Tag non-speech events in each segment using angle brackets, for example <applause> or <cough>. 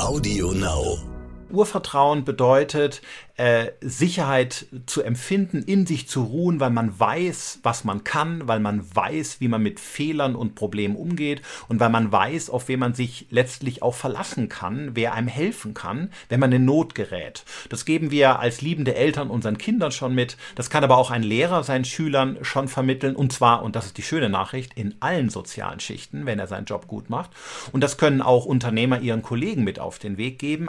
Audio Now. Urvertrauen bedeutet, äh, Sicherheit zu empfinden, in sich zu ruhen, weil man weiß, was man kann, weil man weiß, wie man mit Fehlern und Problemen umgeht und weil man weiß, auf wen man sich letztlich auch verlassen kann, wer einem helfen kann, wenn man in Not gerät. Das geben wir als liebende Eltern unseren Kindern schon mit. Das kann aber auch ein Lehrer seinen Schülern schon vermitteln und zwar, und das ist die schöne Nachricht, in allen sozialen Schichten, wenn er seinen Job gut macht. Und das können auch Unternehmer ihren Kollegen mit auf den Weg geben.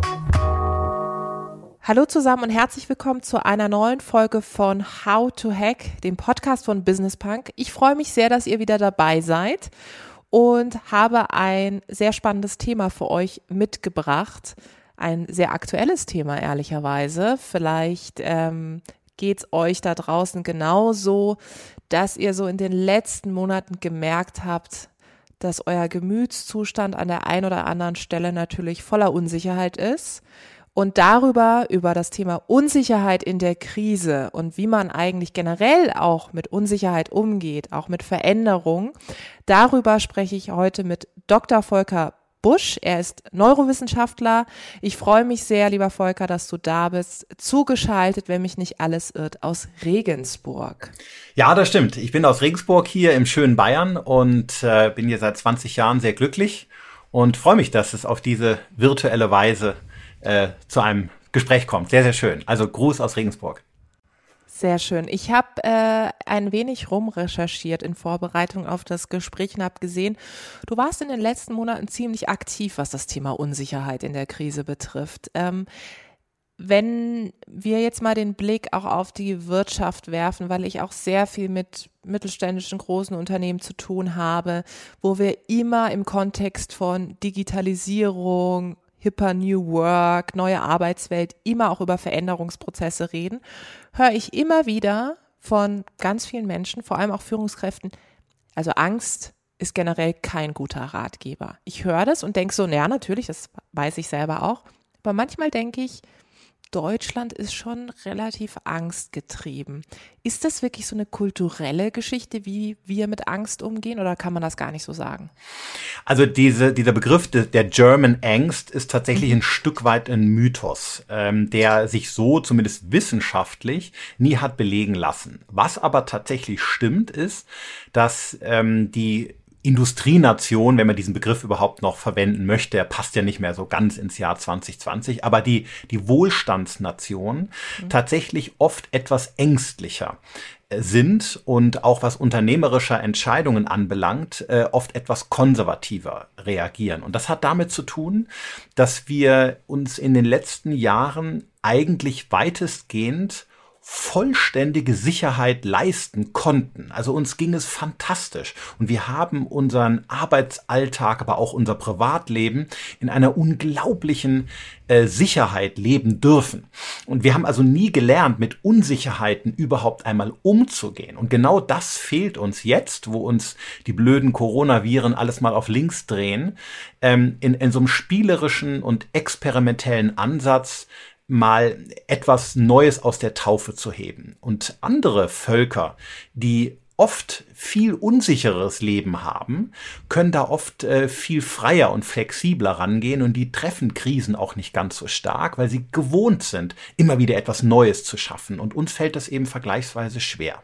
Hallo zusammen und herzlich willkommen zu einer neuen Folge von How to Hack, dem Podcast von Business Punk. Ich freue mich sehr, dass ihr wieder dabei seid und habe ein sehr spannendes Thema für euch mitgebracht. Ein sehr aktuelles Thema, ehrlicherweise. Vielleicht ähm, geht es euch da draußen genauso, dass ihr so in den letzten Monaten gemerkt habt, dass euer Gemütszustand an der einen oder anderen Stelle natürlich voller Unsicherheit ist und darüber, über das Thema Unsicherheit in der Krise und wie man eigentlich generell auch mit Unsicherheit umgeht, auch mit Veränderung, darüber spreche ich heute mit Dr. Volker Busch. Er ist Neurowissenschaftler. Ich freue mich sehr, lieber Volker, dass du da bist. Zugeschaltet, wenn mich nicht alles irrt, aus Regensburg. Ja, das stimmt. Ich bin aus Regensburg hier im schönen Bayern und äh, bin hier seit 20 Jahren sehr glücklich und freue mich, dass es auf diese virtuelle Weise äh, zu einem Gespräch kommt. Sehr, sehr schön. Also Gruß aus Regensburg. Sehr schön. Ich habe äh, ein wenig rumrecherchiert in Vorbereitung auf das Gespräch und habe gesehen, du warst in den letzten Monaten ziemlich aktiv, was das Thema Unsicherheit in der Krise betrifft. Ähm, wenn wir jetzt mal den Blick auch auf die Wirtschaft werfen, weil ich auch sehr viel mit mittelständischen großen Unternehmen zu tun habe, wo wir immer im Kontext von Digitalisierung, hipper New Work, neue Arbeitswelt, immer auch über Veränderungsprozesse reden, höre ich immer wieder von ganz vielen Menschen, vor allem auch Führungskräften, also Angst ist generell kein guter Ratgeber. Ich höre das und denke so, naja, natürlich, das weiß ich selber auch. Aber manchmal denke ich, Deutschland ist schon relativ angstgetrieben. Ist das wirklich so eine kulturelle Geschichte, wie wir mit Angst umgehen, oder kann man das gar nicht so sagen? Also diese, dieser Begriff der German Angst ist tatsächlich ein Stück weit ein Mythos, ähm, der sich so zumindest wissenschaftlich nie hat belegen lassen. Was aber tatsächlich stimmt, ist, dass ähm, die Industrienation, wenn man diesen Begriff überhaupt noch verwenden möchte, er passt ja nicht mehr so ganz ins Jahr 2020, aber die, die Wohlstandsnation mhm. tatsächlich oft etwas ängstlicher äh, sind und auch was unternehmerischer Entscheidungen anbelangt, äh, oft etwas konservativer reagieren. Und das hat damit zu tun, dass wir uns in den letzten Jahren eigentlich weitestgehend vollständige Sicherheit leisten konnten. Also uns ging es fantastisch und wir haben unseren Arbeitsalltag, aber auch unser Privatleben in einer unglaublichen äh, Sicherheit leben dürfen. Und wir haben also nie gelernt, mit Unsicherheiten überhaupt einmal umzugehen. Und genau das fehlt uns jetzt, wo uns die blöden Coronaviren alles mal auf links drehen, ähm, in, in so einem spielerischen und experimentellen Ansatz mal etwas Neues aus der Taufe zu heben. Und andere Völker, die oft viel unsicheres Leben haben, können da oft äh, viel freier und flexibler rangehen und die treffen Krisen auch nicht ganz so stark, weil sie gewohnt sind, immer wieder etwas Neues zu schaffen. Und uns fällt das eben vergleichsweise schwer.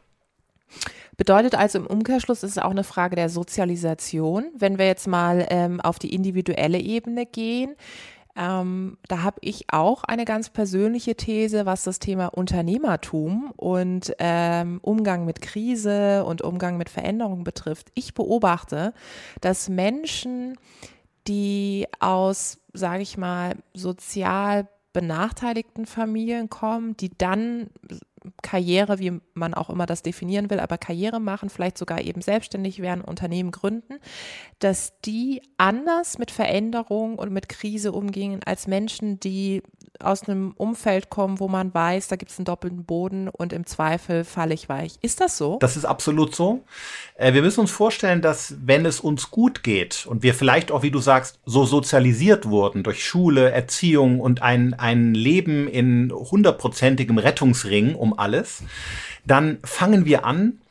Bedeutet also im Umkehrschluss ist es auch eine Frage der Sozialisation. Wenn wir jetzt mal ähm, auf die individuelle Ebene gehen, ähm, da habe ich auch eine ganz persönliche These, was das Thema Unternehmertum und ähm, Umgang mit Krise und Umgang mit Veränderung betrifft. Ich beobachte, dass Menschen, die aus, sage ich mal, sozial benachteiligten Familien kommen, die dann Karriere, wie man auch immer das definieren will, aber Karriere machen, vielleicht sogar eben selbstständig werden, Unternehmen gründen, dass die anders mit Veränderung und mit Krise umgehen als Menschen, die aus einem Umfeld kommen, wo man weiß, da gibt es einen doppelten Boden und im Zweifel falle ich weich. Ist das so? Das ist absolut so. Äh, wir müssen uns vorstellen, dass wenn es uns gut geht und wir vielleicht auch, wie du sagst, so sozialisiert wurden durch Schule, Erziehung und ein, ein Leben in hundertprozentigem Rettungsring um alles, dann fangen wir an,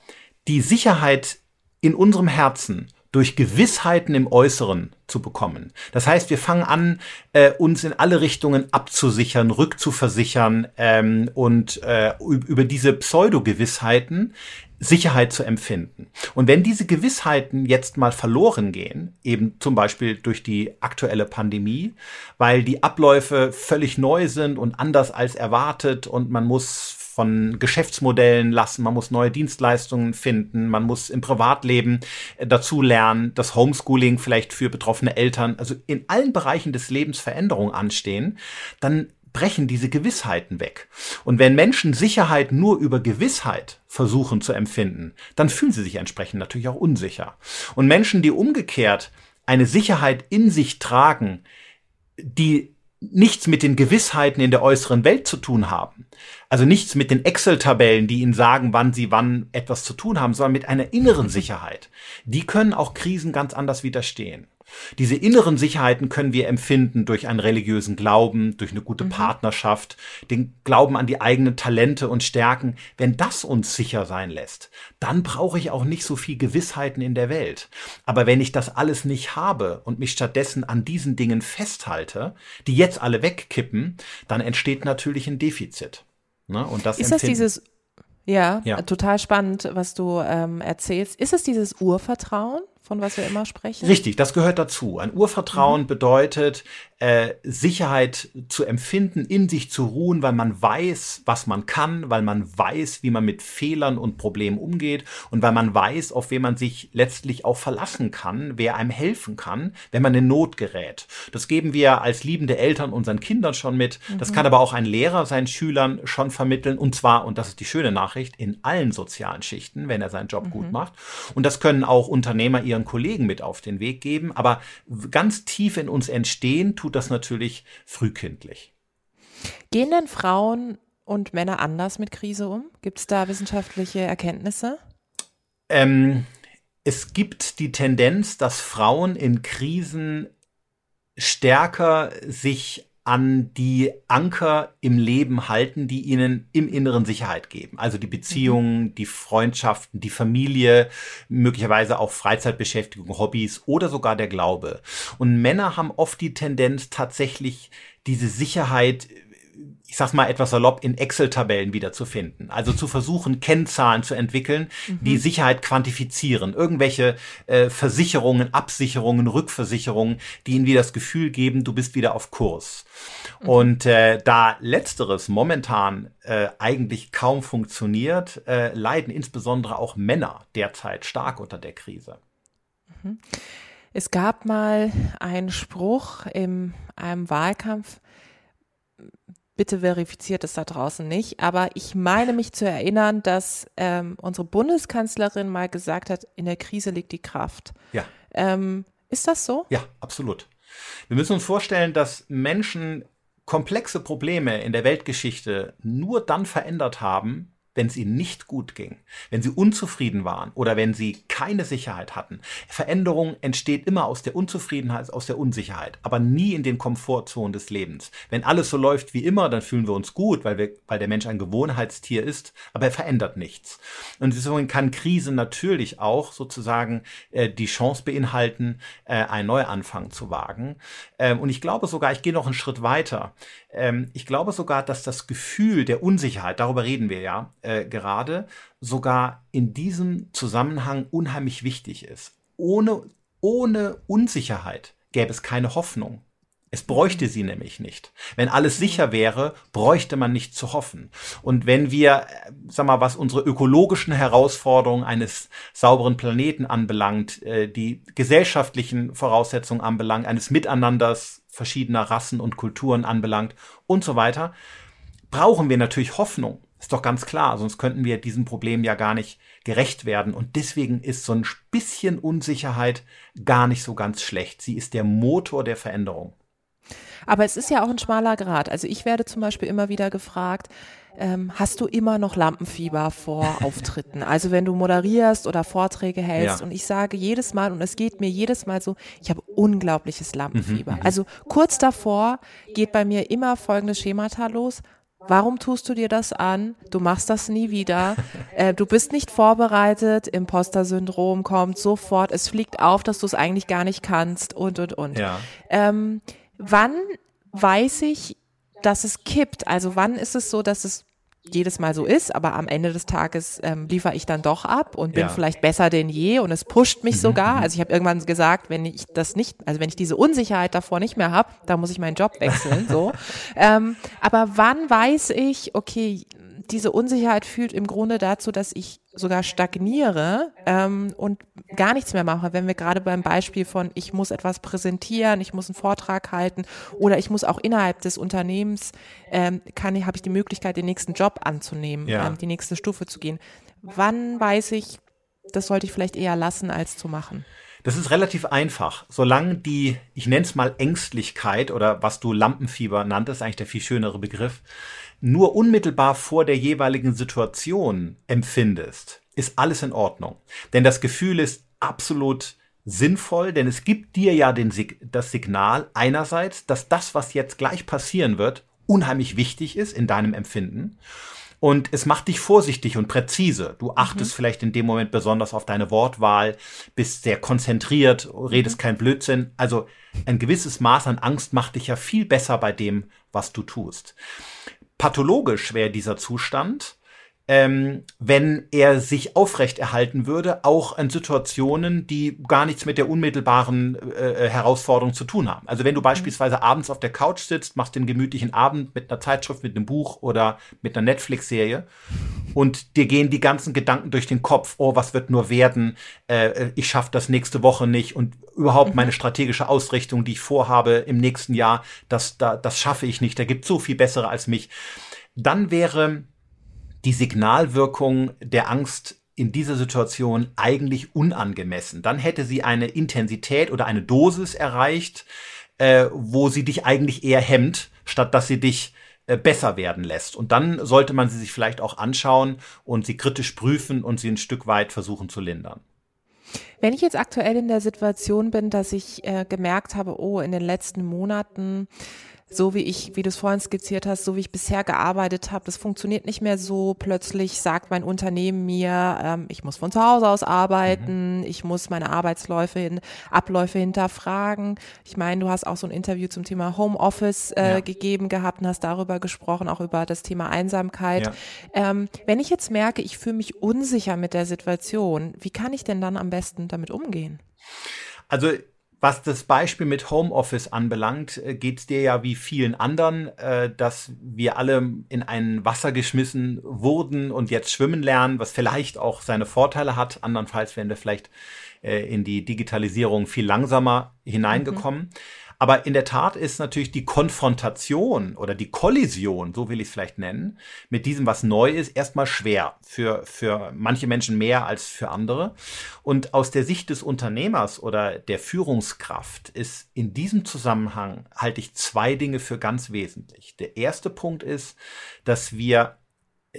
die Sicherheit in unserem Herzen durch Gewissheiten im Äußeren zu bekommen. Das heißt, wir fangen an, äh, uns in alle Richtungen abzusichern, rückzuversichern ähm, und äh, über diese Pseudo-Gewissheiten Sicherheit zu empfinden. Und wenn diese Gewissheiten jetzt mal verloren gehen, eben zum Beispiel durch die aktuelle Pandemie, weil die Abläufe völlig neu sind und anders als erwartet und man muss von Geschäftsmodellen lassen, man muss neue Dienstleistungen finden, man muss im Privatleben äh, dazu lernen, das Homeschooling vielleicht für betroffene Eltern, also in allen Bereichen des Lebens Veränderungen anstehen, dann brechen diese Gewissheiten weg. Und wenn Menschen Sicherheit nur über Gewissheit versuchen zu empfinden, dann fühlen sie sich entsprechend natürlich auch unsicher. Und Menschen, die umgekehrt eine Sicherheit in sich tragen, die nichts mit den Gewissheiten in der äußeren Welt zu tun haben. Also nichts mit den Excel-Tabellen, die ihnen sagen, wann sie wann etwas zu tun haben, sondern mit einer inneren Sicherheit. Die können auch Krisen ganz anders widerstehen. Diese inneren Sicherheiten können wir empfinden durch einen religiösen Glauben, durch eine gute mhm. Partnerschaft, den Glauben an die eigenen Talente und Stärken. Wenn das uns sicher sein lässt, dann brauche ich auch nicht so viel Gewissheiten in der Welt. Aber wenn ich das alles nicht habe und mich stattdessen an diesen Dingen festhalte, die jetzt alle wegkippen, dann entsteht natürlich ein Defizit. Ne? Und das ist das dieses ja, ja, total spannend, was du ähm, erzählst. Ist es dieses Urvertrauen? von was wir immer sprechen? Richtig, das gehört dazu. Ein Urvertrauen mhm. bedeutet, äh, Sicherheit zu empfinden, in sich zu ruhen, weil man weiß, was man kann, weil man weiß, wie man mit Fehlern und Problemen umgeht und weil man weiß, auf wen man sich letztlich auch verlassen kann, wer einem helfen kann, wenn man in Not gerät. Das geben wir als liebende Eltern unseren Kindern schon mit. Mhm. Das kann aber auch ein Lehrer seinen Schülern schon vermitteln und zwar, und das ist die schöne Nachricht, in allen sozialen Schichten, wenn er seinen Job mhm. gut macht. Und das können auch Unternehmer ihren Kollegen mit auf den Weg geben, aber ganz tief in uns entstehen tut das natürlich frühkindlich. Gehen denn Frauen und Männer anders mit Krise um? Gibt es da wissenschaftliche Erkenntnisse? Ähm, es gibt die Tendenz, dass Frauen in Krisen stärker sich an die Anker im Leben halten, die ihnen im Inneren Sicherheit geben. Also die Beziehungen, mhm. die Freundschaften, die Familie, möglicherweise auch Freizeitbeschäftigung, Hobbys oder sogar der Glaube. Und Männer haben oft die Tendenz, tatsächlich diese Sicherheit ich sag's mal etwas salopp, in Excel-Tabellen wiederzufinden. Also zu versuchen, Kennzahlen zu entwickeln, mhm. die Sicherheit quantifizieren. Irgendwelche äh, Versicherungen, Absicherungen, Rückversicherungen, die ihnen wieder das Gefühl geben, du bist wieder auf Kurs. Mhm. Und äh, da letzteres momentan äh, eigentlich kaum funktioniert, äh, leiden insbesondere auch Männer derzeit stark unter der Krise. Mhm. Es gab mal einen Spruch in einem Wahlkampf, bitte verifiziert es da draußen nicht, aber ich meine mich zu erinnern, dass ähm, unsere Bundeskanzlerin mal gesagt hat, in der Krise liegt die Kraft. Ja. Ähm, ist das so? Ja, absolut. Wir müssen uns vorstellen, dass Menschen komplexe Probleme in der Weltgeschichte nur dann verändert haben, wenn es ihnen nicht gut ging, wenn sie unzufrieden waren oder wenn sie keine Sicherheit hatten. Veränderung entsteht immer aus der Unzufriedenheit, aus der Unsicherheit, aber nie in den Komfortzonen des Lebens. Wenn alles so läuft wie immer, dann fühlen wir uns gut, weil, wir, weil der Mensch ein Gewohnheitstier ist, aber er verändert nichts. Und deswegen kann Krise natürlich auch sozusagen äh, die Chance beinhalten, äh, einen Neuanfang zu wagen. Ähm, und ich glaube sogar, ich gehe noch einen Schritt weiter. Ähm, ich glaube sogar, dass das Gefühl der Unsicherheit, darüber reden wir ja äh, gerade, sogar in diesem Zusammenhang unheimlich wichtig ist. Ohne, ohne Unsicherheit gäbe es keine Hoffnung. Es bräuchte sie nämlich nicht. Wenn alles sicher wäre, bräuchte man nicht zu hoffen. Und wenn wir, äh, sag mal, was unsere ökologischen Herausforderungen eines sauberen Planeten anbelangt, äh, die gesellschaftlichen Voraussetzungen anbelangt, eines Miteinanders verschiedener Rassen und Kulturen anbelangt und so weiter, brauchen wir natürlich Hoffnung. Ist doch ganz klar, sonst könnten wir diesem Problem ja gar nicht gerecht werden. Und deswegen ist so ein bisschen Unsicherheit gar nicht so ganz schlecht. Sie ist der Motor der Veränderung. Aber es ist ja auch ein schmaler Grad. Also ich werde zum Beispiel immer wieder gefragt, ähm, hast du immer noch Lampenfieber vor <laughs> Auftritten? Also wenn du moderierst oder Vorträge hältst ja. und ich sage jedes Mal und es geht mir jedes Mal so, ich habe unglaubliches Lampenfieber. Mhm, mhm. also kurz davor geht bei mir immer folgendes Schemata los. Warum tust du dir das an? Du machst das nie wieder. <laughs> Äh, du bist nicht vorbereitet. Imposter-Syndrom kommt sofort. Es fliegt auf, dass du es eigentlich gar nicht kannst und, und, und. Ja. Ähm, wann weiß ich, dass es kippt? Also wann ist es so, dass es jedes Mal so ist, aber am Ende des Tages ähm, liefere ich dann doch ab und bin ja. vielleicht besser denn je und es pusht mich mhm, sogar. Mhm. Also ich habe irgendwann gesagt, wenn ich das nicht, also wenn ich diese Unsicherheit davor nicht mehr habe, dann muss ich meinen Job wechseln. so. <laughs> ähm, aber wann weiß ich, okay, diese Unsicherheit führt im Grunde dazu, dass ich sogar stagniere ähm, und gar nichts mehr mache. Wenn wir gerade beim Beispiel von ich muss etwas präsentieren, ich muss einen Vortrag halten oder ich muss auch innerhalb des Unternehmens ähm, kann habe ich die Möglichkeit, den nächsten Job anzunehmen, ja. ähm, die nächste Stufe zu gehen. Wann weiß ich, das sollte ich vielleicht eher lassen als zu machen? Das ist relativ einfach. Solange die, ich nenne es mal Ängstlichkeit oder was du Lampenfieber nanntest, eigentlich der viel schönere Begriff, nur unmittelbar vor der jeweiligen Situation empfindest, ist alles in Ordnung. Denn das Gefühl ist absolut sinnvoll, denn es gibt dir ja den, das Signal einerseits, dass das, was jetzt gleich passieren wird, unheimlich wichtig ist in deinem Empfinden. Und es macht dich vorsichtig und präzise. Du achtest mhm. vielleicht in dem Moment besonders auf deine Wortwahl, bist sehr konzentriert, redest mhm. kein Blödsinn. Also ein gewisses Maß an Angst macht dich ja viel besser bei dem, was du tust. Pathologisch wäre dieser Zustand, ähm, wenn er sich aufrechterhalten würde, auch in Situationen, die gar nichts mit der unmittelbaren äh, äh Herausforderung zu tun haben. Also wenn du mhm. beispielsweise abends auf der Couch sitzt, machst den gemütlichen Abend mit einer Zeitschrift, mit einem Buch oder mit einer Netflix-Serie und dir gehen die ganzen Gedanken durch den Kopf, oh, was wird nur werden, äh, ich schaffe das nächste Woche nicht und überhaupt mhm. meine strategische Ausrichtung, die ich vorhabe im nächsten Jahr, das, da, das schaffe ich nicht, da gibt so viel bessere als mich. Dann wäre die Signalwirkung der Angst in dieser Situation eigentlich unangemessen. Dann hätte sie eine Intensität oder eine Dosis erreicht, äh, wo sie dich eigentlich eher hemmt, statt dass sie dich äh, besser werden lässt. Und dann sollte man sie sich vielleicht auch anschauen und sie kritisch prüfen und sie ein Stück weit versuchen zu lindern. Wenn ich jetzt aktuell in der Situation bin, dass ich äh, gemerkt habe, oh, in den letzten Monaten so wie ich, wie du es vorhin skizziert hast, so wie ich bisher gearbeitet habe, das funktioniert nicht mehr so. Plötzlich sagt mein Unternehmen mir, ähm, ich muss von zu Hause aus arbeiten, mhm. ich muss meine Arbeitsläufe, hin, Abläufe hinterfragen. Ich meine, du hast auch so ein Interview zum Thema Homeoffice äh, ja. gegeben gehabt und hast darüber gesprochen, auch über das Thema Einsamkeit. Ja. Ähm, wenn ich jetzt merke, ich fühle mich unsicher mit der Situation, wie kann ich denn dann am besten damit umgehen? Also was das Beispiel mit Homeoffice anbelangt, äh, geht es dir ja wie vielen anderen, äh, dass wir alle in ein Wasser geschmissen wurden und jetzt schwimmen lernen, was vielleicht auch seine Vorteile hat. Andernfalls wären wir vielleicht äh, in die Digitalisierung viel langsamer hineingekommen. Mhm. Aber in der Tat ist natürlich die Konfrontation oder die Kollision, so will ich es vielleicht nennen, mit diesem, was neu ist, erstmal schwer. Für, für manche Menschen mehr als für andere. Und aus der Sicht des Unternehmers oder der Führungskraft ist in diesem Zusammenhang halte ich zwei Dinge für ganz wesentlich. Der erste Punkt ist, dass wir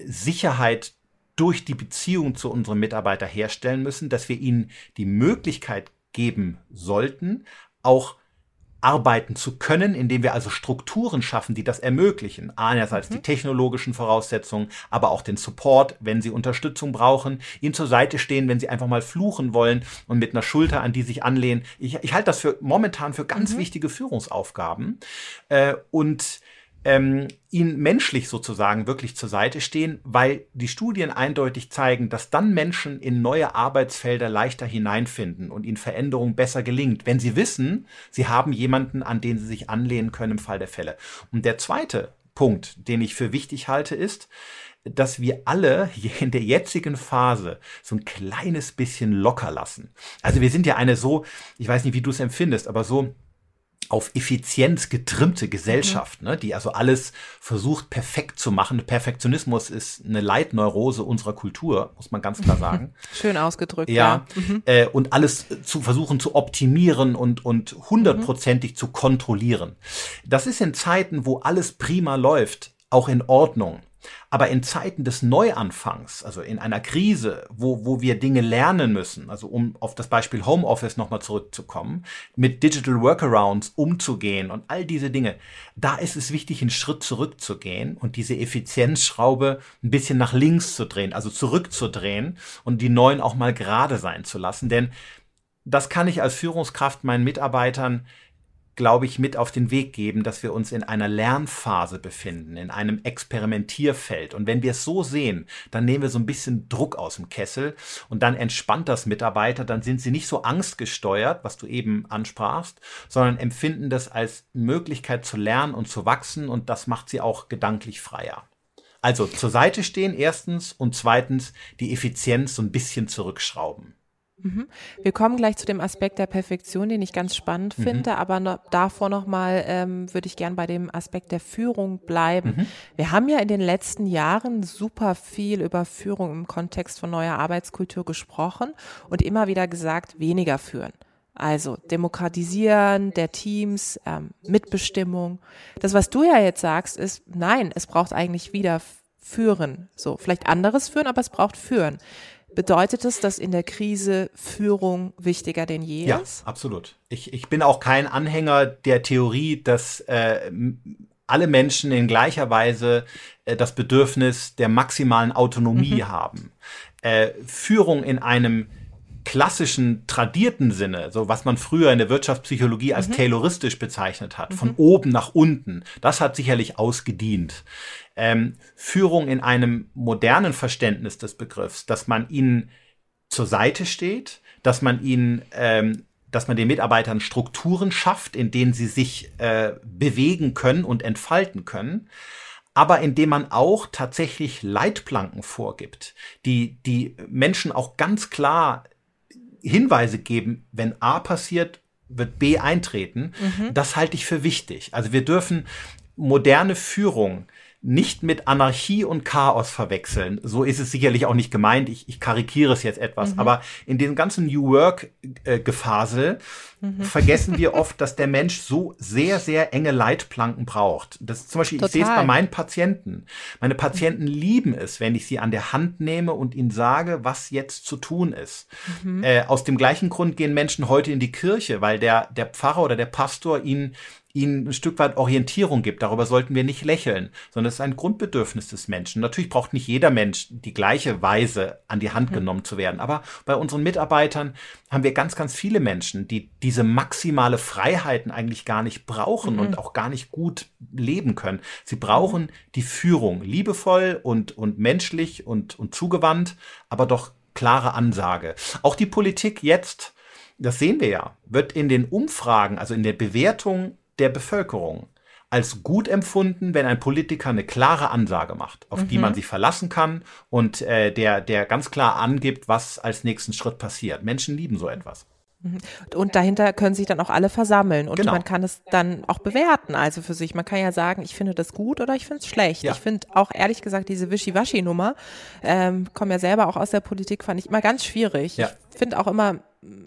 Sicherheit durch die Beziehung zu unserem Mitarbeiter herstellen müssen, dass wir ihnen die Möglichkeit geben sollten, auch arbeiten zu können, indem wir also Strukturen schaffen, die das ermöglichen. Einerseits mhm. die technologischen Voraussetzungen, aber auch den Support, wenn sie Unterstützung brauchen, ihnen zur Seite stehen, wenn sie einfach mal fluchen wollen und mit einer Schulter, an die sich anlehnen. Ich, ich halte das für momentan für ganz mhm. wichtige Führungsaufgaben. Äh, und ähm, ihnen menschlich sozusagen wirklich zur Seite stehen, weil die Studien eindeutig zeigen, dass dann Menschen in neue Arbeitsfelder leichter hineinfinden und ihnen Veränderung besser gelingt, wenn sie wissen, sie haben jemanden, an den sie sich anlehnen können im Fall der Fälle. Und der zweite Punkt, den ich für wichtig halte, ist, dass wir alle in der jetzigen Phase so ein kleines bisschen locker lassen. Also wir sind ja eine so, ich weiß nicht, wie du es empfindest, aber so auf Effizienz getrimmte Gesellschaft, mhm. ne, die also alles versucht perfekt zu machen. Perfektionismus ist eine Leitneurose unserer Kultur, muss man ganz klar sagen. <laughs> Schön ausgedrückt. Ja, ja. Mhm. Äh, und alles zu versuchen zu optimieren und und hundertprozentig mhm. zu kontrollieren. Das ist in Zeiten, wo alles prima läuft, auch in Ordnung. Aber in Zeiten des Neuanfangs, also in einer Krise, wo, wo wir Dinge lernen müssen, also um auf das Beispiel Homeoffice nochmal zurückzukommen, mit Digital Workarounds umzugehen und all diese Dinge, da ist es wichtig, einen Schritt zurückzugehen und diese Effizienzschraube ein bisschen nach links zu drehen, also zurückzudrehen und die neuen auch mal gerade sein zu lassen. Denn das kann ich als Führungskraft meinen Mitarbeitern glaube ich, mit auf den Weg geben, dass wir uns in einer Lernphase befinden, in einem Experimentierfeld. Und wenn wir es so sehen, dann nehmen wir so ein bisschen Druck aus dem Kessel und dann entspannt das Mitarbeiter, dann sind sie nicht so angstgesteuert, was du eben ansprachst, sondern empfinden das als Möglichkeit zu lernen und zu wachsen und das macht sie auch gedanklich freier. Also zur Seite stehen erstens und zweitens die Effizienz so ein bisschen zurückschrauben. Mhm. Wir kommen gleich zu dem Aspekt der Perfektion, den ich ganz spannend mhm. finde, aber noch, davor nochmal ähm, würde ich gern bei dem Aspekt der Führung bleiben. Mhm. Wir haben ja in den letzten Jahren super viel über Führung im Kontext von neuer Arbeitskultur gesprochen und immer wieder gesagt, weniger führen. Also Demokratisieren der Teams, ähm, Mitbestimmung. Das, was du ja jetzt sagst, ist, nein, es braucht eigentlich wieder Führen. So, vielleicht anderes Führen, aber es braucht Führen. Bedeutet es, dass in der Krise Führung wichtiger denn je ja, ist? Ja, absolut. Ich, ich bin auch kein Anhänger der Theorie, dass äh, alle Menschen in gleicher Weise äh, das Bedürfnis der maximalen Autonomie mhm. haben. Äh, Führung in einem klassischen, tradierten Sinne, so was man früher in der Wirtschaftspsychologie als mhm. tayloristisch bezeichnet hat, mhm. von oben nach unten, das hat sicherlich ausgedient ähm, Führung in einem modernen Verständnis des Begriffs, dass man ihnen zur Seite steht, dass man ihnen ähm, dass man den Mitarbeitern Strukturen schafft, in denen sie sich äh, bewegen können und entfalten können, aber indem man auch tatsächlich Leitplanken vorgibt, die die Menschen auch ganz klar Hinweise geben, wenn A passiert, wird B eintreten. Mhm. Das halte ich für wichtig. Also wir dürfen moderne Führung nicht mit Anarchie und Chaos verwechseln. So ist es sicherlich auch nicht gemeint. Ich, ich karikiere es jetzt etwas. Mhm. Aber in dem ganzen New Work-Gefasel äh, mhm. vergessen wir <laughs> oft, dass der Mensch so sehr, sehr enge Leitplanken braucht. Das ist zum Beispiel, Total. ich sehe es bei meinen Patienten. Meine Patienten mhm. lieben es, wenn ich sie an der Hand nehme und ihnen sage, was jetzt zu tun ist. Mhm. Äh, aus dem gleichen Grund gehen Menschen heute in die Kirche, weil der, der Pfarrer oder der Pastor ihnen ihnen ein Stück weit Orientierung gibt. Darüber sollten wir nicht lächeln, sondern es ist ein Grundbedürfnis des Menschen. Natürlich braucht nicht jeder Mensch die gleiche Weise an die Hand mhm. genommen zu werden. Aber bei unseren Mitarbeitern haben wir ganz, ganz viele Menschen, die diese maximale Freiheiten eigentlich gar nicht brauchen mhm. und auch gar nicht gut leben können. Sie brauchen die Führung, liebevoll und, und menschlich und, und zugewandt, aber doch klare Ansage. Auch die Politik jetzt, das sehen wir ja, wird in den Umfragen, also in der Bewertung der Bevölkerung als gut empfunden, wenn ein Politiker eine klare Ansage macht, auf mhm. die man sich verlassen kann und äh, der, der ganz klar angibt, was als nächsten Schritt passiert. Menschen lieben so etwas. Mhm. Und dahinter können sich dann auch alle versammeln und genau. man kann es dann auch bewerten, also für sich. Man kann ja sagen, ich finde das gut oder ich finde es schlecht. Ja. Ich finde auch ehrlich gesagt diese Wischiwaschi-Nummer, ähm, komme ja selber auch aus der Politik, fand ich immer ganz schwierig. Ja. Ich finde auch immer,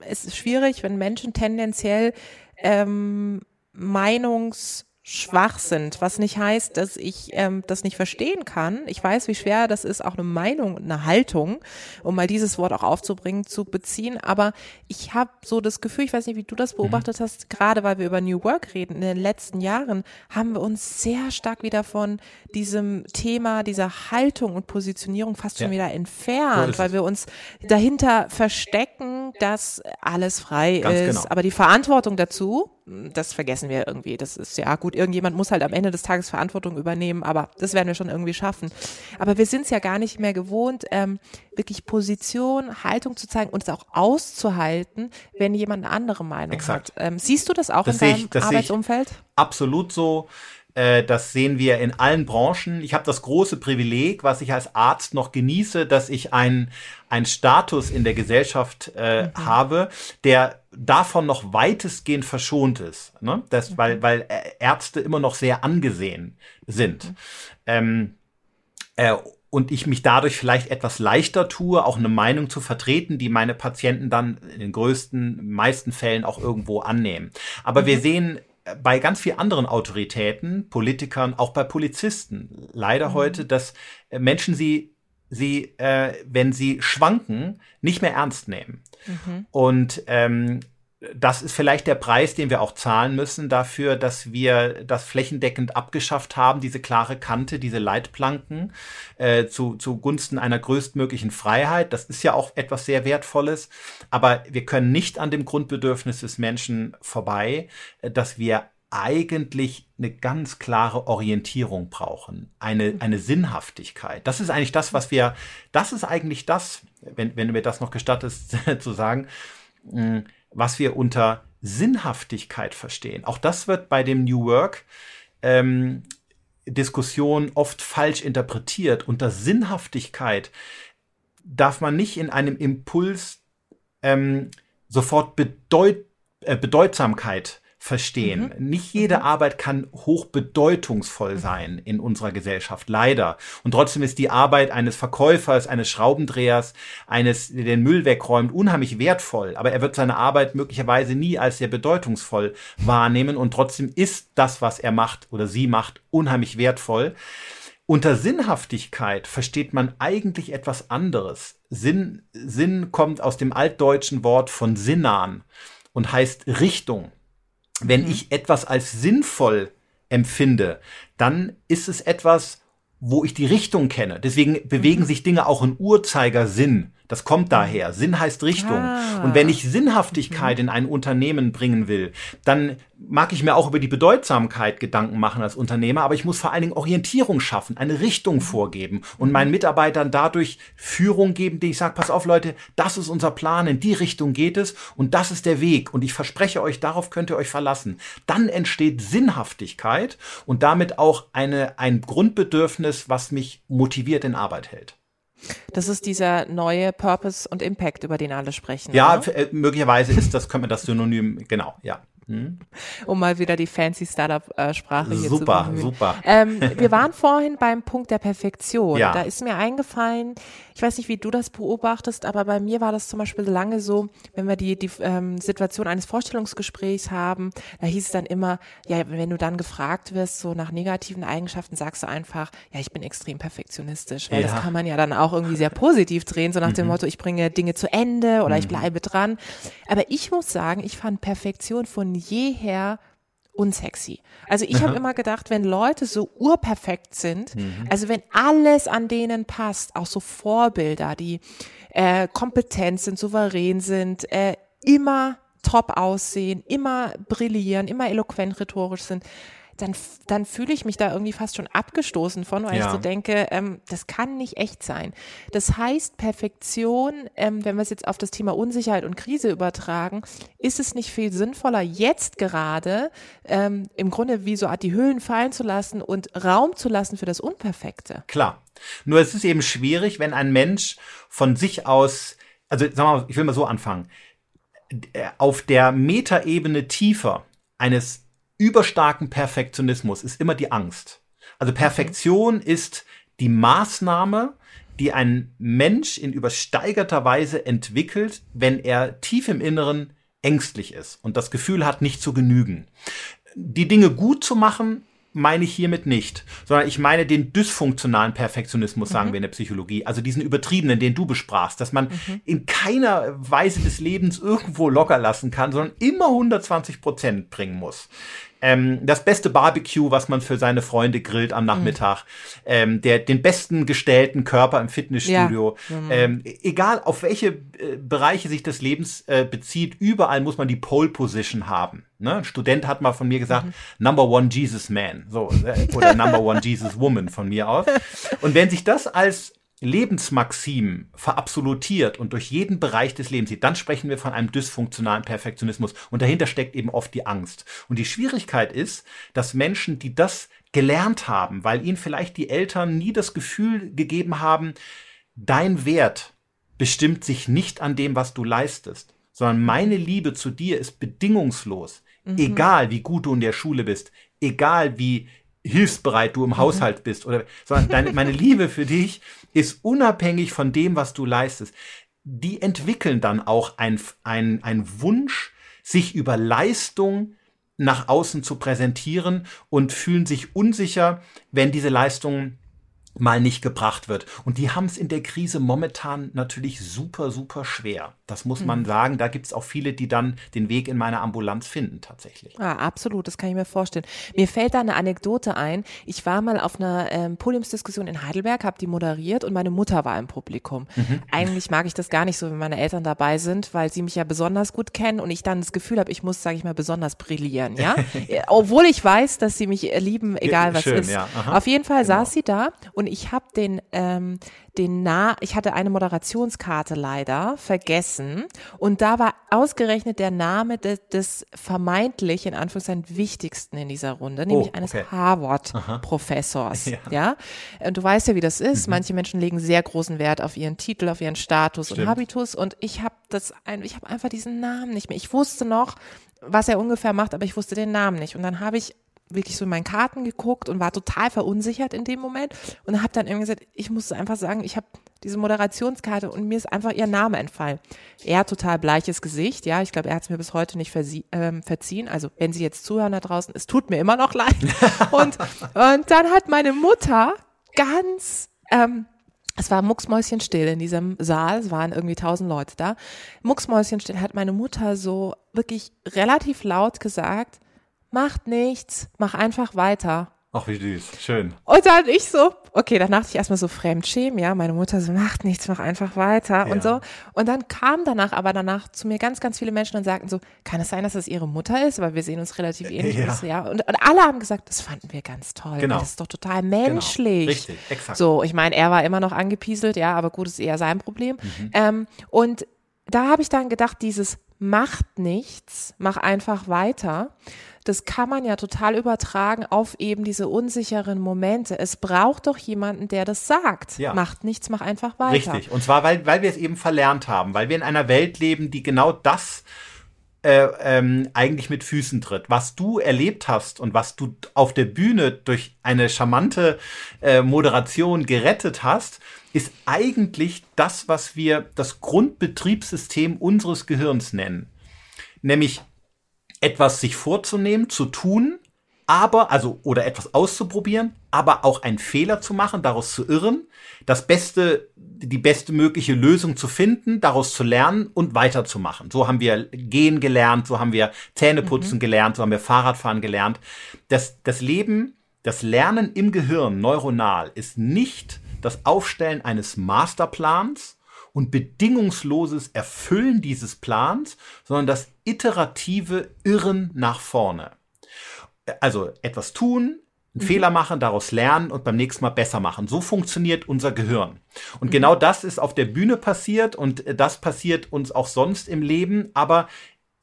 es ist schwierig, wenn Menschen tendenziell ähm, Meinungs schwach sind, was nicht heißt, dass ich ähm, das nicht verstehen kann. Ich weiß, wie schwer das ist, auch eine Meinung, eine Haltung, um mal dieses Wort auch aufzubringen, zu beziehen. Aber ich habe so das Gefühl, ich weiß nicht, wie du das beobachtet mhm. hast, gerade weil wir über New Work reden, in den letzten Jahren haben wir uns sehr stark wieder von diesem Thema, dieser Haltung und Positionierung fast schon ja. wieder entfernt, weil wir uns dahinter verstecken, dass alles frei Ganz ist. Genau. Aber die Verantwortung dazu, das vergessen wir irgendwie. Das ist ja gut, irgendjemand muss halt am Ende des Tages Verantwortung übernehmen, aber das werden wir schon irgendwie schaffen. Aber wir sind es ja gar nicht mehr gewohnt, ähm, wirklich Position, Haltung zu zeigen und es auch auszuhalten, wenn jemand eine andere Meinung Exakt. hat. Ähm, siehst du das auch das in deinem ich, Arbeitsumfeld? absolut so. Äh, das sehen wir in allen Branchen. Ich habe das große Privileg, was ich als Arzt noch genieße, dass ich einen Status in der Gesellschaft äh, mhm. habe, der davon noch weitestgehend verschont ist. Ne? Das, mhm. weil, weil Ärzte immer noch sehr angesehen sind. Mhm. Ähm, äh, und ich mich dadurch vielleicht etwas leichter tue, auch eine Meinung zu vertreten, die meine Patienten dann in den größten, meisten Fällen auch irgendwo annehmen. Aber mhm. wir sehen bei ganz vielen anderen Autoritäten, Politikern, auch bei Polizisten leider mhm. heute, dass äh, Menschen sie, sie, äh, wenn sie schwanken, nicht mehr ernst nehmen. Mhm. Und ähm, das ist vielleicht der Preis, den wir auch zahlen müssen dafür, dass wir das flächendeckend abgeschafft haben, diese klare Kante, diese Leitplanken äh, zu, zugunsten einer größtmöglichen Freiheit. Das ist ja auch etwas sehr Wertvolles. Aber wir können nicht an dem Grundbedürfnis des Menschen vorbei, äh, dass wir eigentlich eine ganz klare Orientierung brauchen, eine, eine Sinnhaftigkeit. Das ist eigentlich das, was wir, das ist eigentlich das, wenn, wenn du mir das noch gestattest <laughs> zu sagen, mm, was wir unter Sinnhaftigkeit verstehen. Auch das wird bei dem New Work ähm, Diskussion oft falsch interpretiert. Unter Sinnhaftigkeit darf man nicht in einem Impuls ähm, sofort Bedeut äh, Bedeutsamkeit verstehen. Mhm. Nicht jede mhm. Arbeit kann hochbedeutungsvoll sein in unserer Gesellschaft, leider. Und trotzdem ist die Arbeit eines Verkäufers, eines Schraubendrehers, eines, der den Müll wegräumt, unheimlich wertvoll. Aber er wird seine Arbeit möglicherweise nie als sehr bedeutungsvoll wahrnehmen und trotzdem ist das, was er macht oder sie macht, unheimlich wertvoll. Unter Sinnhaftigkeit versteht man eigentlich etwas anderes. Sinn, Sinn kommt aus dem altdeutschen Wort von Sinnan und heißt Richtung wenn mhm. ich etwas als sinnvoll empfinde, dann ist es etwas, wo ich die Richtung kenne. Deswegen bewegen mhm. sich Dinge auch in Uhrzeigersinn. Das kommt daher. Sinn heißt Richtung. Ah. Und wenn ich Sinnhaftigkeit mhm. in ein Unternehmen bringen will, dann mag ich mir auch über die Bedeutsamkeit Gedanken machen als Unternehmer, aber ich muss vor allen Dingen Orientierung schaffen, eine Richtung mhm. vorgeben und meinen Mitarbeitern dadurch Führung geben, die ich sage, pass auf Leute, das ist unser Plan, in die Richtung geht es und das ist der Weg und ich verspreche euch, darauf könnt ihr euch verlassen. Dann entsteht Sinnhaftigkeit und damit auch eine, ein Grundbedürfnis, was mich motiviert in Arbeit hält. Das ist dieser neue Purpose und Impact, über den alle sprechen. Ja, äh, möglicherweise ist das, können wir das Synonym, genau, ja. Hm? Um mal wieder die fancy Startup-Sprache hier super, zu. Super, super. Ähm, wir waren vorhin beim Punkt der Perfektion. Ja. Da ist mir eingefallen, ich weiß nicht, wie du das beobachtest, aber bei mir war das zum Beispiel lange so, wenn wir die, die ähm, Situation eines Vorstellungsgesprächs haben, da hieß es dann immer, ja, wenn du dann gefragt wirst, so nach negativen Eigenschaften, sagst du einfach, ja, ich bin extrem perfektionistisch, weil ja. das kann man ja dann auch irgendwie sehr positiv drehen, so nach mhm. dem Motto, ich bringe Dinge zu Ende oder mhm. ich bleibe dran. Aber ich muss sagen, ich fand Perfektion von jeher unsexy. Also ich habe immer gedacht, wenn Leute so urperfekt sind, mhm. also wenn alles an denen passt, auch so Vorbilder, die äh, kompetent sind, souverän sind, äh, immer top aussehen, immer brillieren, immer eloquent rhetorisch sind, dann, dann fühle ich mich da irgendwie fast schon abgestoßen von, weil ja. ich so denke, ähm, das kann nicht echt sein. Das heißt, Perfektion, ähm, wenn wir es jetzt auf das Thema Unsicherheit und Krise übertragen, ist es nicht viel sinnvoller, jetzt gerade ähm, im Grunde wie so Art die Hüllen fallen zu lassen und Raum zu lassen für das Unperfekte? Klar. Nur es ist eben schwierig, wenn ein Mensch von sich aus, also sag mal, ich will mal so anfangen, auf der Metaebene tiefer eines überstarken Perfektionismus ist immer die Angst. Also Perfektion mhm. ist die Maßnahme, die ein Mensch in übersteigerter Weise entwickelt, wenn er tief im Inneren ängstlich ist und das Gefühl hat, nicht zu genügen. Die Dinge gut zu machen, meine ich hiermit nicht, sondern ich meine den dysfunktionalen Perfektionismus, sagen mhm. wir in der Psychologie, also diesen übertriebenen, den du besprachst, dass man mhm. in keiner Weise des Lebens irgendwo locker lassen kann, sondern immer 120 Prozent bringen muss ähm, das beste Barbecue, was man für seine Freunde grillt am Nachmittag, mhm. ähm, der den besten gestellten Körper im Fitnessstudio. Ja. Mhm. Ähm, egal auf welche äh, Bereiche sich des Lebens äh, bezieht, überall muss man die Pole Position haben. Ne? Ein Student hat mal von mir gesagt, mhm. Number One Jesus Man, so äh, oder <laughs> Number One Jesus Woman von mir aus. Und wenn sich das als Lebensmaximen verabsolutiert und durch jeden Bereich des Lebens sieht, dann sprechen wir von einem dysfunktionalen Perfektionismus. Und dahinter steckt eben oft die Angst. Und die Schwierigkeit ist, dass Menschen, die das gelernt haben, weil ihnen vielleicht die Eltern nie das Gefühl gegeben haben, dein Wert bestimmt sich nicht an dem, was du leistest, sondern meine Liebe zu dir ist bedingungslos. Mhm. Egal wie gut du in der Schule bist, egal wie hilfsbereit du im mhm. Haushalt bist oder sondern deine, meine Liebe für dich ist unabhängig von dem, was du leistest. Die entwickeln dann auch ein, ein, Wunsch, sich über Leistung nach außen zu präsentieren und fühlen sich unsicher, wenn diese Leistung mal nicht gebracht wird. Und die haben es in der Krise momentan natürlich super, super schwer. Das muss man mhm. sagen. Da gibt es auch viele, die dann den Weg in meine Ambulanz finden, tatsächlich. Ja, absolut, das kann ich mir vorstellen. Mir fällt da eine Anekdote ein. Ich war mal auf einer ähm, Podiumsdiskussion in Heidelberg, habe die moderiert und meine Mutter war im Publikum. Mhm. Eigentlich mag ich das gar nicht so, wenn meine Eltern dabei sind, weil sie mich ja besonders gut kennen und ich dann das Gefühl habe, ich muss, sage ich mal, besonders brillieren. Ja? <laughs> Obwohl ich weiß, dass sie mich lieben, egal was Schön, ist. Ja. Auf jeden Fall genau. saß sie da und ich habe den, ähm, den nah, ich hatte eine Moderationskarte leider vergessen und da war ausgerechnet der Name des, des vermeintlich in Anführungszeichen wichtigsten in dieser Runde, nämlich oh, eines Harvard-Professors. Ja. ja. Und du weißt ja, wie das ist. Mhm. Manche Menschen legen sehr großen Wert auf ihren Titel, auf ihren Status Stimmt. und Habitus und ich habe das, ein, ich habe einfach diesen Namen nicht mehr. Ich wusste noch, was er ungefähr macht, aber ich wusste den Namen nicht. Und dann habe ich wirklich so in meinen Karten geguckt und war total verunsichert in dem Moment und habe dann irgendwie gesagt, ich muss einfach sagen, ich habe diese Moderationskarte und mir ist einfach ihr Name entfallen. Er total bleiches Gesicht, ja, ich glaube, er hat es mir bis heute nicht ähm, verziehen. Also wenn Sie jetzt zuhören da draußen, es tut mir immer noch leid. <laughs> und, und dann hat meine Mutter ganz ähm, es war mucksmäuschenstill in diesem Saal, es waren irgendwie tausend Leute da. Mucksmäuschenstill hat meine Mutter so wirklich relativ laut gesagt, macht nichts, mach einfach weiter. Ach, wie süß, schön. Und dann ich so, okay, dann dachte ich erstmal so Fremdschämen, ja, meine Mutter so, macht nichts, mach einfach weiter ja. und so. Und dann kam danach aber danach zu mir ganz, ganz viele Menschen und sagten so, kann es sein, dass das ihre Mutter ist, weil wir sehen uns relativ ähnlich. Ja. Ja. Und, und, alle haben gesagt, das fanden wir ganz toll. Genau. Das ist doch total menschlich. Genau. Richtig, exakt. So, ich meine, er war immer noch angepieselt, ja, aber gut, ist eher sein Problem. Mhm. Ähm, und da habe ich dann gedacht, dieses macht nichts, mach einfach weiter das kann man ja total übertragen auf eben diese unsicheren Momente. Es braucht doch jemanden, der das sagt. Ja. Macht nichts, mach einfach weiter. Richtig. Und zwar, weil, weil wir es eben verlernt haben, weil wir in einer Welt leben, die genau das äh, ähm, eigentlich mit Füßen tritt. Was du erlebt hast und was du auf der Bühne durch eine charmante äh, Moderation gerettet hast, ist eigentlich das, was wir das Grundbetriebssystem unseres Gehirns nennen. Nämlich etwas sich vorzunehmen, zu tun, aber, also, oder etwas auszuprobieren, aber auch einen Fehler zu machen, daraus zu irren, das beste, die beste mögliche Lösung zu finden, daraus zu lernen und weiterzumachen. So haben wir gehen gelernt, so haben wir Zähneputzen mhm. gelernt, so haben wir Fahrradfahren gelernt. Das, das Leben, das Lernen im Gehirn neuronal ist nicht das Aufstellen eines Masterplans, und bedingungsloses Erfüllen dieses Plans, sondern das iterative Irren nach vorne. Also etwas tun, einen mhm. Fehler machen, daraus lernen und beim nächsten Mal besser machen. So funktioniert unser Gehirn. Und mhm. genau das ist auf der Bühne passiert und das passiert uns auch sonst im Leben, aber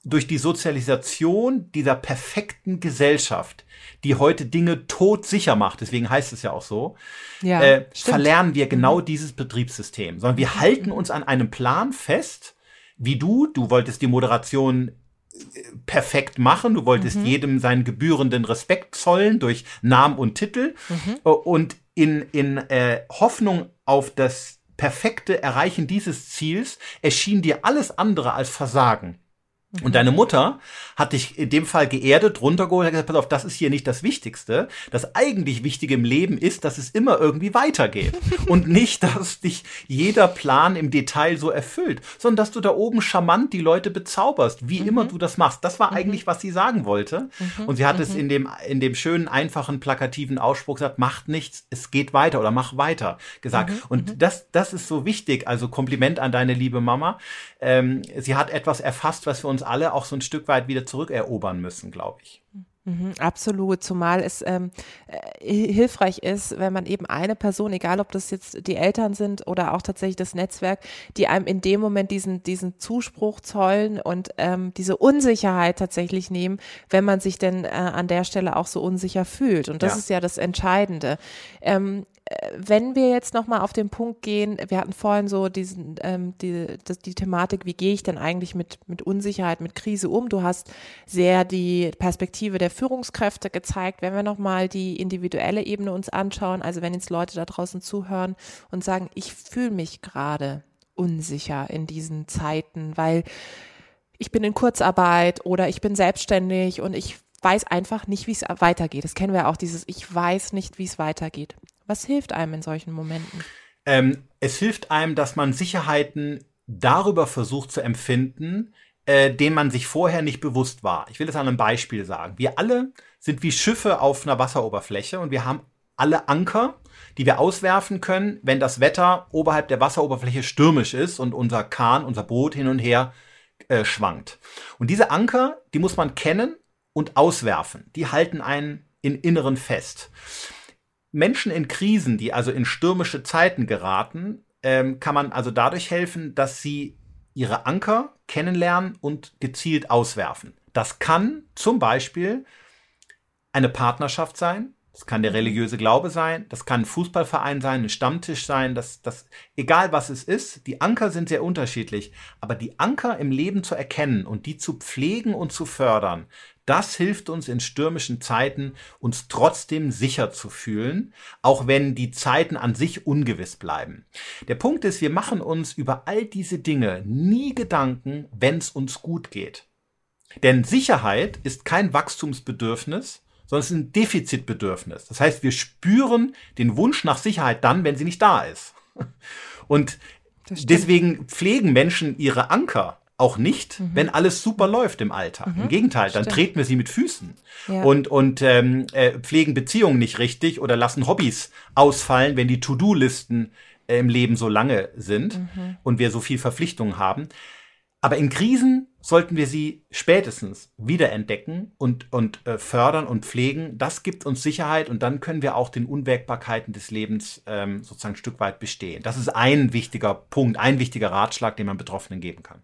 durch die Sozialisation dieser perfekten Gesellschaft, die heute Dinge todsicher macht, deswegen heißt es ja auch so, ja, äh, verlernen wir genau mhm. dieses Betriebssystem, sondern wir mhm. halten uns an einem Plan fest, wie du, du wolltest die Moderation äh, perfekt machen. Du wolltest mhm. jedem seinen gebührenden Respekt zollen durch Namen und Titel. Mhm. Äh, und in, in äh, Hoffnung auf das perfekte Erreichen dieses Ziels erschien dir alles andere als Versagen. Und deine Mutter hat dich in dem Fall geerdet, runtergeholt, hat gesagt, pass auf, das ist hier nicht das Wichtigste. Das eigentlich Wichtige im Leben ist, dass es immer irgendwie weitergeht. <laughs> und nicht, dass dich jeder Plan im Detail so erfüllt, sondern dass du da oben charmant die Leute bezauberst, wie mhm. immer du das machst. Das war mhm. eigentlich, was sie sagen wollte. Mhm. Und sie hat es mhm. in dem, in dem schönen, einfachen, plakativen Ausspruch gesagt, macht nichts, es geht weiter oder mach weiter gesagt. Mhm. Und mhm. das, das ist so wichtig. Also Kompliment an deine liebe Mama. Ähm, sie hat etwas erfasst, was wir uns alle auch so ein Stück weit wieder zurückerobern müssen, glaube ich. Mhm, absolut, zumal es ähm, äh, hilfreich ist, wenn man eben eine Person, egal ob das jetzt die Eltern sind oder auch tatsächlich das Netzwerk, die einem in dem Moment diesen, diesen Zuspruch zollen und ähm, diese Unsicherheit tatsächlich nehmen, wenn man sich denn äh, an der Stelle auch so unsicher fühlt. Und das ja. ist ja das Entscheidende. Ähm, wenn wir jetzt nochmal auf den Punkt gehen, wir hatten vorhin so diesen, ähm, die, das, die Thematik, wie gehe ich denn eigentlich mit, mit Unsicherheit, mit Krise um? Du hast sehr die Perspektive der Führungskräfte gezeigt. Wenn wir nochmal die individuelle Ebene uns anschauen, also wenn jetzt Leute da draußen zuhören und sagen, ich fühle mich gerade unsicher in diesen Zeiten, weil ich bin in Kurzarbeit oder ich bin selbstständig und ich weiß einfach nicht, wie es weitergeht. Das kennen wir auch, dieses Ich weiß nicht, wie es weitergeht. Was hilft einem in solchen Momenten? Ähm, es hilft einem, dass man Sicherheiten darüber versucht zu empfinden, äh, dem man sich vorher nicht bewusst war. Ich will das an einem Beispiel sagen. Wir alle sind wie Schiffe auf einer Wasseroberfläche und wir haben alle Anker, die wir auswerfen können, wenn das Wetter oberhalb der Wasseroberfläche stürmisch ist und unser Kahn, unser Boot hin und her äh, schwankt. Und diese Anker, die muss man kennen und auswerfen. Die halten einen in Inneren fest. Menschen in Krisen, die also in stürmische Zeiten geraten, ähm, kann man also dadurch helfen, dass sie ihre Anker kennenlernen und gezielt auswerfen. Das kann zum Beispiel eine Partnerschaft sein, das kann der religiöse Glaube sein, das kann ein Fußballverein sein, ein Stammtisch sein, das, das, egal was es ist, die Anker sind sehr unterschiedlich, aber die Anker im Leben zu erkennen und die zu pflegen und zu fördern, das hilft uns in stürmischen Zeiten, uns trotzdem sicher zu fühlen, auch wenn die Zeiten an sich ungewiss bleiben. Der Punkt ist, wir machen uns über all diese Dinge nie Gedanken, wenn es uns gut geht. Denn Sicherheit ist kein Wachstumsbedürfnis, sondern es ist ein Defizitbedürfnis. Das heißt, wir spüren den Wunsch nach Sicherheit dann, wenn sie nicht da ist. <laughs> Und deswegen pflegen Menschen ihre Anker auch nicht, mhm. wenn alles super läuft im Alltag. Mhm. Im Gegenteil, dann Stimmt. treten wir sie mit Füßen ja. und, und ähm, äh, pflegen Beziehungen nicht richtig oder lassen Hobbys ausfallen, wenn die To-Do-Listen äh, im Leben so lange sind mhm. und wir so viel Verpflichtungen haben. Aber in Krisen sollten wir sie spätestens wiederentdecken und, und äh, fördern und pflegen. Das gibt uns Sicherheit und dann können wir auch den Unwägbarkeiten des Lebens ähm, sozusagen ein Stück weit bestehen. Das ist ein wichtiger Punkt, ein wichtiger Ratschlag, den man Betroffenen geben kann.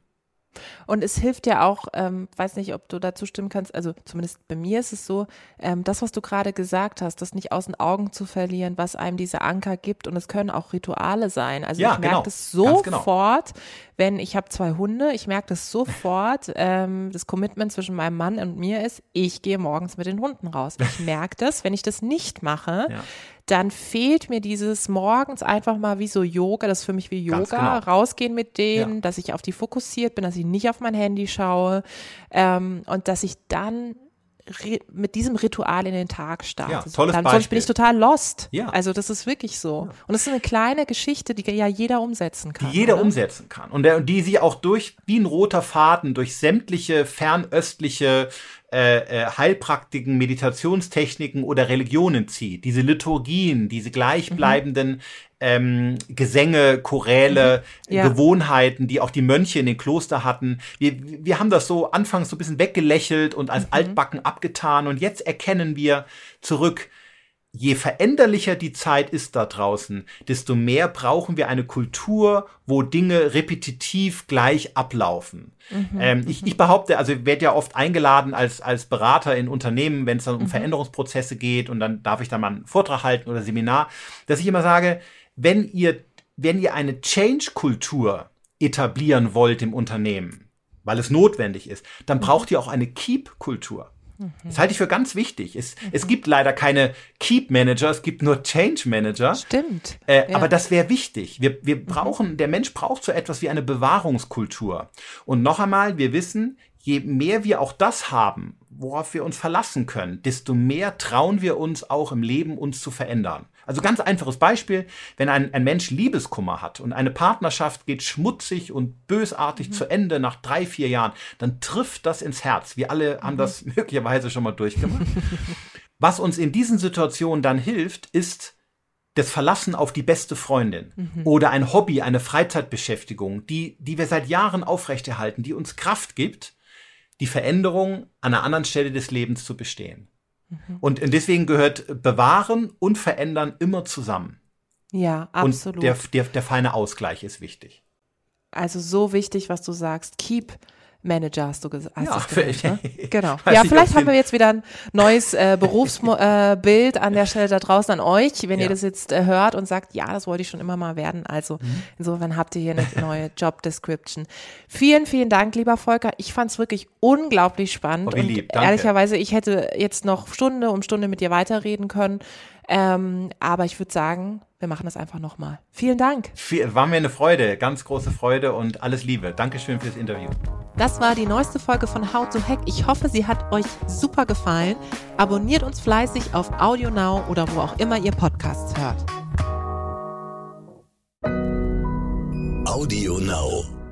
Und es hilft ja auch, ähm, weiß nicht, ob du dazu stimmen kannst, also zumindest bei mir ist es so, ähm, das, was du gerade gesagt hast, das nicht aus den Augen zu verlieren, was einem diese Anker gibt. Und es können auch Rituale sein. Also ja, ich merke genau. das genau. sofort, genau. Wenn ich habe zwei Hunde, ich merke das sofort, <laughs> ähm, das Commitment zwischen meinem Mann und mir ist, ich gehe morgens mit den Hunden raus. Ich <laughs> merke das, wenn ich das nicht mache, ja dann fehlt mir dieses morgens einfach mal wie so Yoga, das ist für mich wie Yoga, genau. rausgehen mit denen, ja. dass ich auf die fokussiert bin, dass ich nicht auf mein Handy schaue ähm, und dass ich dann mit diesem Ritual in den Tag starte. Ja, tolles dann, Beispiel. Sonst bin ich total lost. Ja. Also das ist wirklich so. Und das ist eine kleine Geschichte, die ja jeder umsetzen kann. Die jeder oder? umsetzen kann. Und der, die sie auch durch, wie ein roter Faden, durch sämtliche fernöstliche äh, äh, Heilpraktiken, Meditationstechniken oder Religionen zieht. Diese Liturgien, diese gleichbleibenden mhm. ähm, Gesänge, Choräle, mhm. ja. Gewohnheiten, die auch die Mönche in den Kloster hatten. Wir, wir haben das so anfangs so ein bisschen weggelächelt und als mhm. altbacken abgetan und jetzt erkennen wir zurück, je veränderlicher die Zeit ist da draußen, desto mehr brauchen wir eine Kultur, wo Dinge repetitiv gleich ablaufen. Mhm, ähm, ich, ich, behaupte, also ich werde ja oft eingeladen als, als Berater in Unternehmen, wenn es dann um mhm. Veränderungsprozesse geht und dann darf ich da mal einen Vortrag halten oder Seminar, dass ich immer sage, wenn ihr, wenn ihr eine Change-Kultur etablieren wollt im Unternehmen, weil es notwendig ist, dann mhm. braucht ihr auch eine Keep-Kultur. Das halte ich für ganz wichtig. Es, mhm. es gibt leider keine Keep Manager, es gibt nur Change Manager. Stimmt. Äh, ja. Aber das wäre wichtig. Wir, wir mhm. brauchen, der Mensch braucht so etwas wie eine Bewahrungskultur. Und noch einmal, wir wissen, je mehr wir auch das haben, worauf wir uns verlassen können, desto mehr trauen wir uns auch im Leben uns zu verändern. Also ganz einfaches Beispiel, wenn ein, ein Mensch Liebeskummer hat und eine Partnerschaft geht schmutzig und bösartig mhm. zu Ende nach drei, vier Jahren, dann trifft das ins Herz. Wir alle haben mhm. das <laughs> möglicherweise schon mal durchgemacht. Was uns in diesen Situationen dann hilft, ist das Verlassen auf die beste Freundin mhm. oder ein Hobby, eine Freizeitbeschäftigung, die, die wir seit Jahren aufrechterhalten, die uns Kraft gibt, die Veränderung an einer anderen Stelle des Lebens zu bestehen. Mhm. Und deswegen gehört Bewahren und Verändern immer zusammen. Ja, absolut. Und der, der, der feine Ausgleich ist wichtig. Also so wichtig, was du sagst. Keep Manager hast du gesagt. Ja, gesagt ne? <laughs> genau. Ja, vielleicht haben wir jetzt wieder ein neues äh, Berufsbild <laughs> äh, an der Stelle da draußen an euch, wenn ja. ihr das jetzt äh, hört und sagt, ja, das wollte ich schon immer mal werden. Also mhm. insofern habt ihr hier eine neue <laughs> Job Description. Vielen, vielen Dank, lieber Volker. Ich fand es wirklich unglaublich spannend. Oh, wie lieb, danke. ehrlicherweise, ich hätte jetzt noch Stunde um Stunde mit dir weiterreden können. Ähm, aber ich würde sagen, wir machen das einfach nochmal. Vielen Dank. War mir eine Freude, ganz große Freude und alles Liebe. Dankeschön fürs Interview. Das war die neueste Folge von How to Hack. Ich hoffe, sie hat euch super gefallen. Abonniert uns fleißig auf Audio Now oder wo auch immer ihr Podcasts hört. Audio Now.